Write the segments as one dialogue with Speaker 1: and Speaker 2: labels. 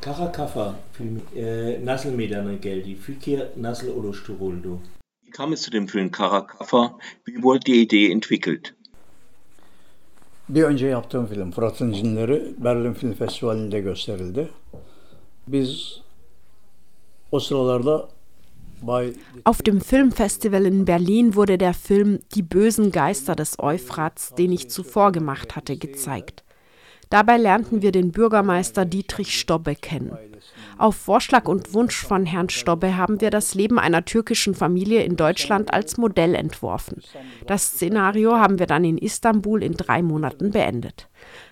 Speaker 1: Kara kafa film nasıl meydana geldi? Fikir nasıl oluşturuldu?
Speaker 2: Wie kam es zu dem Film Kara Kafa? Wie wurde die Idee entwickelt?
Speaker 3: Bir önce yaptığım film Fırat'ın Cinleri Berlin Film Festivali'nde gösterildi. Biz o sıralarda
Speaker 4: Auf dem Filmfestival in Berlin wurde der Film Die bösen Geister des Euphrats, den ich zuvor gemacht hatte, gezeigt. Dabei lernten wir den Bürgermeister Dietrich Stobbe kennen. Auf Vorschlag und Wunsch von Herrn Stobbe haben wir das Leben einer türkischen Familie in Deutschland als Modell entworfen. Das Szenario haben wir dann in Istanbul in drei Monaten beendet.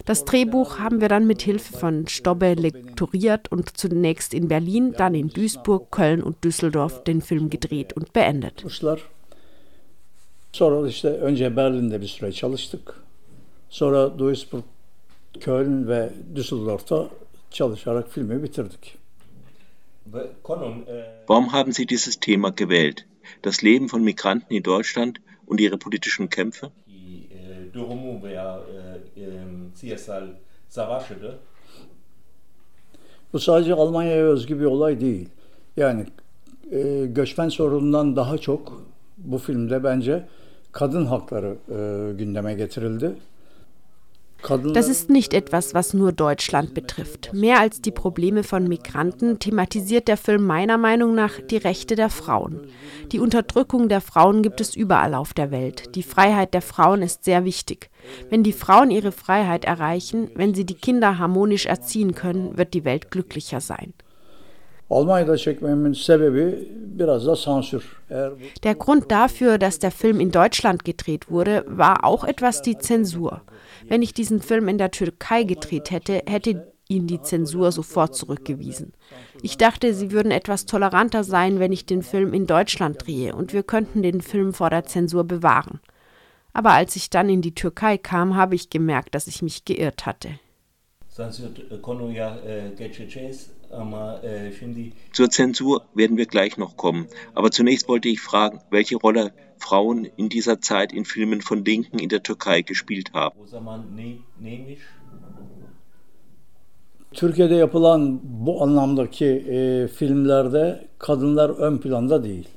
Speaker 4: Das Drehbuch haben wir dann mit Hilfe von Stobbe lektoriert und zunächst in Berlin, dann in Duisburg, Köln und Düsseldorf den Film gedreht und beendet.
Speaker 3: Sonra işte önce Berlin'de bir süre çalıştık. Sonra Duisburg, Köln ve Düsseldorf'ta çalışarak filmi bitirdik.
Speaker 1: E,
Speaker 2: Warum haben Sie dieses Thema gewählt? Das Leben von Migranten in Deutschland und ihre politischen Kämpfe?
Speaker 1: e, e.
Speaker 3: Bu sadece Almanya'ya özgü bir olay değil. Yani e, göçmen sorunundan daha çok bu filmde bence kadın hakları e, gündeme getirildi.
Speaker 4: Das ist nicht etwas, was nur Deutschland betrifft. Mehr als die Probleme von Migranten thematisiert der Film meiner Meinung nach die Rechte der Frauen. Die Unterdrückung der Frauen gibt es überall auf der Welt. Die Freiheit der Frauen ist sehr wichtig. Wenn die Frauen ihre Freiheit erreichen, wenn sie die Kinder harmonisch erziehen können, wird die Welt glücklicher sein. Der Grund dafür, dass der Film in Deutschland gedreht wurde, war auch etwas die Zensur. Wenn ich diesen Film in der Türkei gedreht hätte, hätte ihn die Zensur sofort zurückgewiesen. Ich dachte, sie würden etwas toleranter sein, wenn ich den Film in Deutschland drehe und wir könnten den Film vor der Zensur bewahren. Aber als ich dann in die Türkei kam, habe ich gemerkt, dass ich mich geirrt hatte.
Speaker 2: Zur Zensur werden wir gleich noch kommen. Aber zunächst wollte ich fragen, welche Rolle Frauen in dieser Zeit in Filmen von Linken in der Türkei gespielt haben.
Speaker 1: ne?
Speaker 3: Türkiye'de yapılan bu anlamdaki e, filmlerde kadınlar ön planda değil.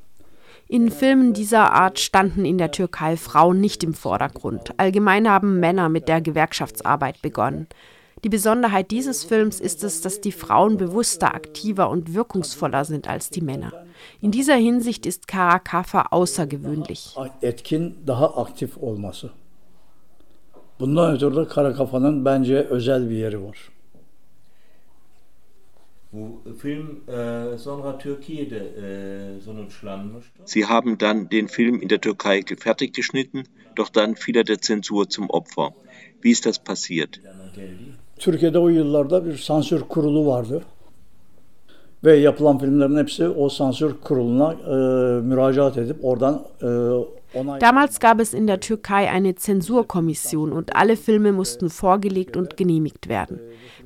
Speaker 4: In Filmen dieser Art standen in der Türkei Frauen nicht im Vordergrund. Allgemein haben Männer mit der Gewerkschaftsarbeit begonnen. Die Besonderheit dieses Films ist es, dass die Frauen bewusster, aktiver und wirkungsvoller sind als die Männer. In dieser Hinsicht ist Kara Kafa außergewöhnlich.
Speaker 3: Etkin, daha aktif olması. Bundan ötürü de Kara Kafa'nın bence özel bir yeri var.
Speaker 1: Bu film e, sonra Türkiye'de e.
Speaker 2: Sie haben dann den Film in der Türkei fertig geschnitten, doch dann fiel er der Zensur zum Opfer. Wie ist das passiert?
Speaker 3: Türkiye'de o yıllarda bir sansür kurulu vardı. Ve yapılan filmlerin hepsi o sansür kuruluna e, müracaat edip oradan e.
Speaker 4: Damals gab es in der Türkei eine Zensurkommission und alle Filme mussten vorgelegt und genehmigt werden.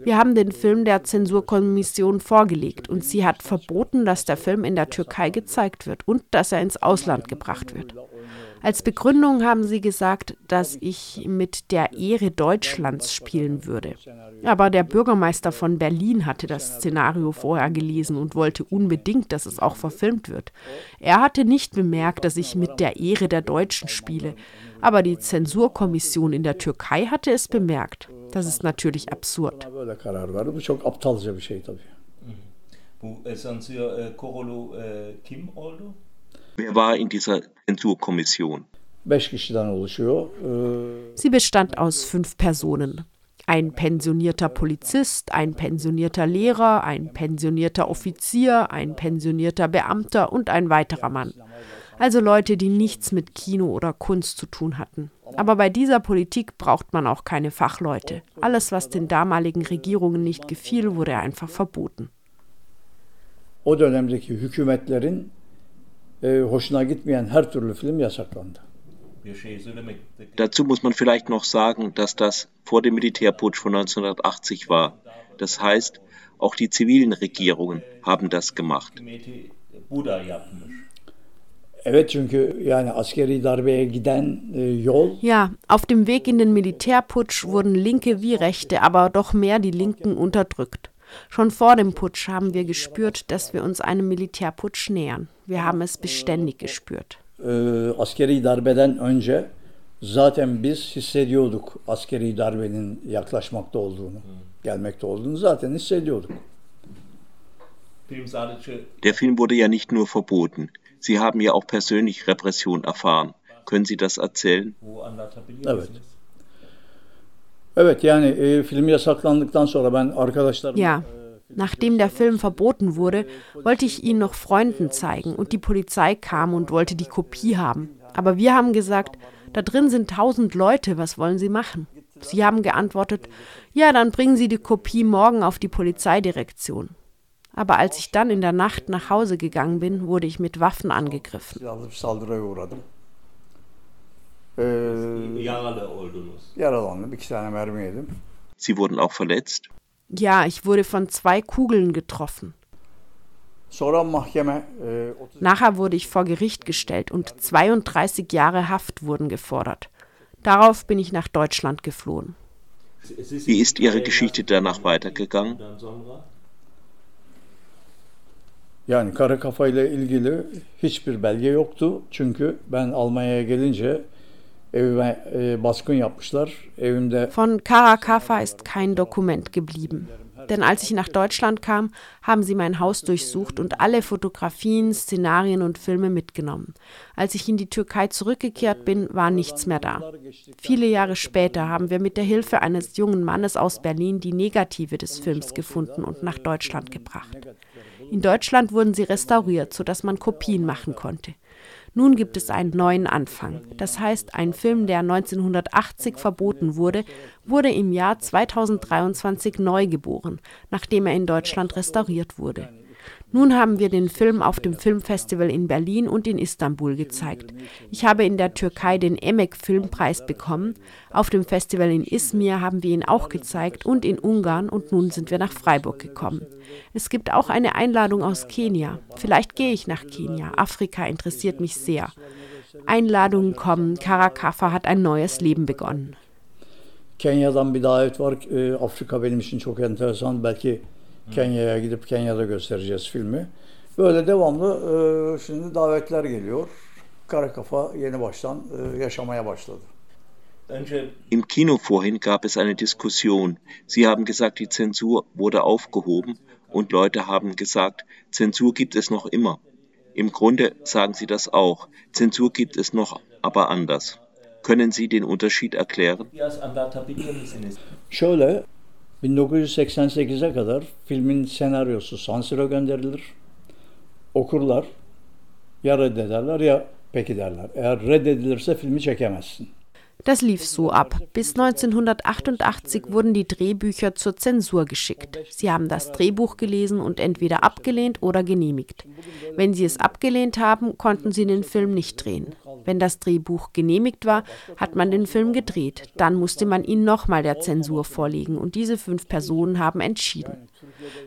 Speaker 4: Wir haben den Film der Zensurkommission vorgelegt und sie hat verboten, dass der Film in der Türkei gezeigt wird und dass er ins Ausland gebracht wird. Als Begründung haben sie gesagt, dass ich mit der Ehre Deutschlands spielen würde. Aber der Bürgermeister von Berlin hatte das Szenario vorher gelesen und wollte unbedingt, dass es auch verfilmt wird. Er hatte nicht bemerkt, dass ich mit der Ehre der Deutschen spiele. Aber die Zensurkommission in der Türkei hatte es bemerkt. Das ist natürlich absurd.
Speaker 3: Bu.
Speaker 1: Bu e, kurulu e, kim oldu?
Speaker 2: Wer war in dieser Zensurkommission?
Speaker 4: Sie bestand aus fünf Personen. Ein pensionierter Polizist, ein pensionierter Lehrer, ein pensionierter Offizier, ein pensionierter Beamter und ein weiterer Mann. Also Leute, die nichts mit Kino oder Kunst zu tun hatten. Aber bei dieser Politik braucht man auch keine Fachleute. Alles, was den damaligen Regierungen nicht gefiel, wurde einfach verboten.
Speaker 3: o dönemdeki hükümetlerin e, hoşuna gitmeyen her türlü film yasaklandı.
Speaker 2: Dazu muss man vielleicht noch sagen, dass das vor dem Militärputsch von 1980 war. Das heißt, auch die zivilen Regierungen haben das gemacht.
Speaker 3: e,
Speaker 4: Ja, auf dem Weg in den Militärputsch wurden Linke wie Rechte, aber doch mehr die Linken unterdrückt. Schon vor dem Putsch haben wir gespürt, dass wir uns einem Militärputsch nähern. Wir haben es beständig gespürt.
Speaker 3: Ee, askeri darbeden önce zaten biz hissediyorduk askeri darbenin yaklaşmakta olduğunu, gelmekte olduğunu zaten hissediyorduk.
Speaker 2: Der Film wurde ja nicht nur verboten. Sie haben ja auch persönlich Repression erfahren. Können Sie das erzählen?
Speaker 3: Evet. Evet yani e, film yasaklandıktan sonra ben arkadaşlarım
Speaker 4: Ja, nachdem der Film verboten wurde, wollte ich ihn noch Freunden zeigen und die Polizei kam und wollte die Kopie haben. Aber wir haben gesagt, da drin sind tausend Leute, was wollen Sie machen? Sie haben geantwortet, ja, dann bringen Sie die Kopie morgen auf die Polizeidirektion. Aber als ich dann in der Nacht nach Hause gegangen bin, wurde ich mit Waffen angegriffen.
Speaker 3: Ee,
Speaker 1: Yaralı oldunuz.
Speaker 3: yaralandım. iki tane mermi yedim.
Speaker 2: Sie wurden auch verletzt?
Speaker 4: Ja, ich wurde von zwei Kugeln getroffen.
Speaker 3: Sonra mahkeme 30
Speaker 4: Nachher wurde ich vor Gericht gestellt und 32 Jahre Haft wurden gefordert. Darauf bin ich nach Deutschland geflohen.
Speaker 2: Wie ist Ihre Geschichte danach weitergegangen?
Speaker 3: Yani kara kafayla ilgili hiçbir belge yoktu. Çünkü ben Almanya'ya gelince evime e, baskın yapmışlar. Evimde
Speaker 4: Von Karakafa ist kein Dokument geblieben. Denn als ich nach Deutschland kam, haben sie mein Haus durchsucht und alle Fotografien, Szenarien und Filme mitgenommen. Als ich in die Türkei zurückgekehrt bin, war nichts mehr da. Viele Jahre später haben wir mit der Hilfe eines jungen Mannes aus Berlin die Negative des Films gefunden und nach Deutschland gebracht. In Deutschland wurden sie restauriert, sodass man Kopien machen konnte. Nun gibt es einen neuen Anfang. Das heißt, ein Film, der 1980 verboten wurde, wurde im Jahr 2023 neu geboren, nachdem er in Deutschland restauriert wurde. Nun haben wir den Film auf dem Filmfestival in Berlin und in Istanbul gezeigt. Ich habe in der Türkei den Emek Filmpreis bekommen. Auf dem Festival in Izmir haben wir ihn auch gezeigt und in Ungarn und nun sind wir nach Freiburg gekommen. Es gibt auch eine Einladung aus Kenia. Vielleicht gehe ich nach Kenia. Afrika interessiert mich sehr. Einladungen kommen. Karakafa hat ein neues Leben begonnen.
Speaker 3: Kenya'dan bir davet var. Afrika benim için çok enteresan. Belki Kenya'ya gidip Kenya'da göstereceğiz filmi. Böyle devamlı e, şimdi davetler geliyor. Kara kafa yeni baştan e, yaşamaya başladı.
Speaker 2: Im Kino vorhin gab es eine Diskussion. Sie haben gesagt, die Zensur wurde aufgehoben und Leute haben gesagt, Zensur gibt es noch immer. Im Grunde sagen Sie das auch. Zensur gibt es noch, aber anders. Können Sie den Unterschied erklären?
Speaker 3: Şöyle 1988'e kadar filmin senaryosu sansüre gönderilir. Okurlar ya reddederler ya peki derler. Eğer reddedilirse filmi çekemezsin.
Speaker 4: Das lief so ab. Bis 1988 wurden die Drehbücher zur Zensur geschickt. Sie haben das Drehbuch gelesen und entweder abgelehnt oder genehmigt. Wenn sie es abgelehnt haben, konnten sie den Film nicht drehen. Wenn das Drehbuch genehmigt war, hat man den Film gedreht. Dann musste man ihn nochmal der Zensur vorlegen und diese fünf Personen haben entschieden.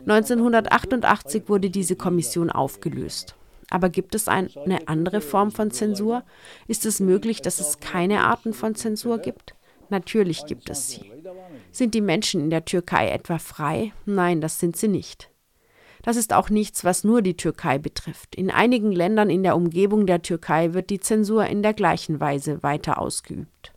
Speaker 4: 1988 wurde diese Kommission aufgelöst. Aber gibt es ein, eine andere Form von Zensur? Ist es möglich, dass es keine Arten von Zensur gibt? Natürlich gibt es sie. Sind die Menschen in der Türkei etwa frei? Nein, das sind sie nicht. Das ist auch nichts, was nur die Türkei betrifft. In einigen Ländern in der Umgebung der Türkei wird die Zensur in der gleichen Weise weiter ausgeübt.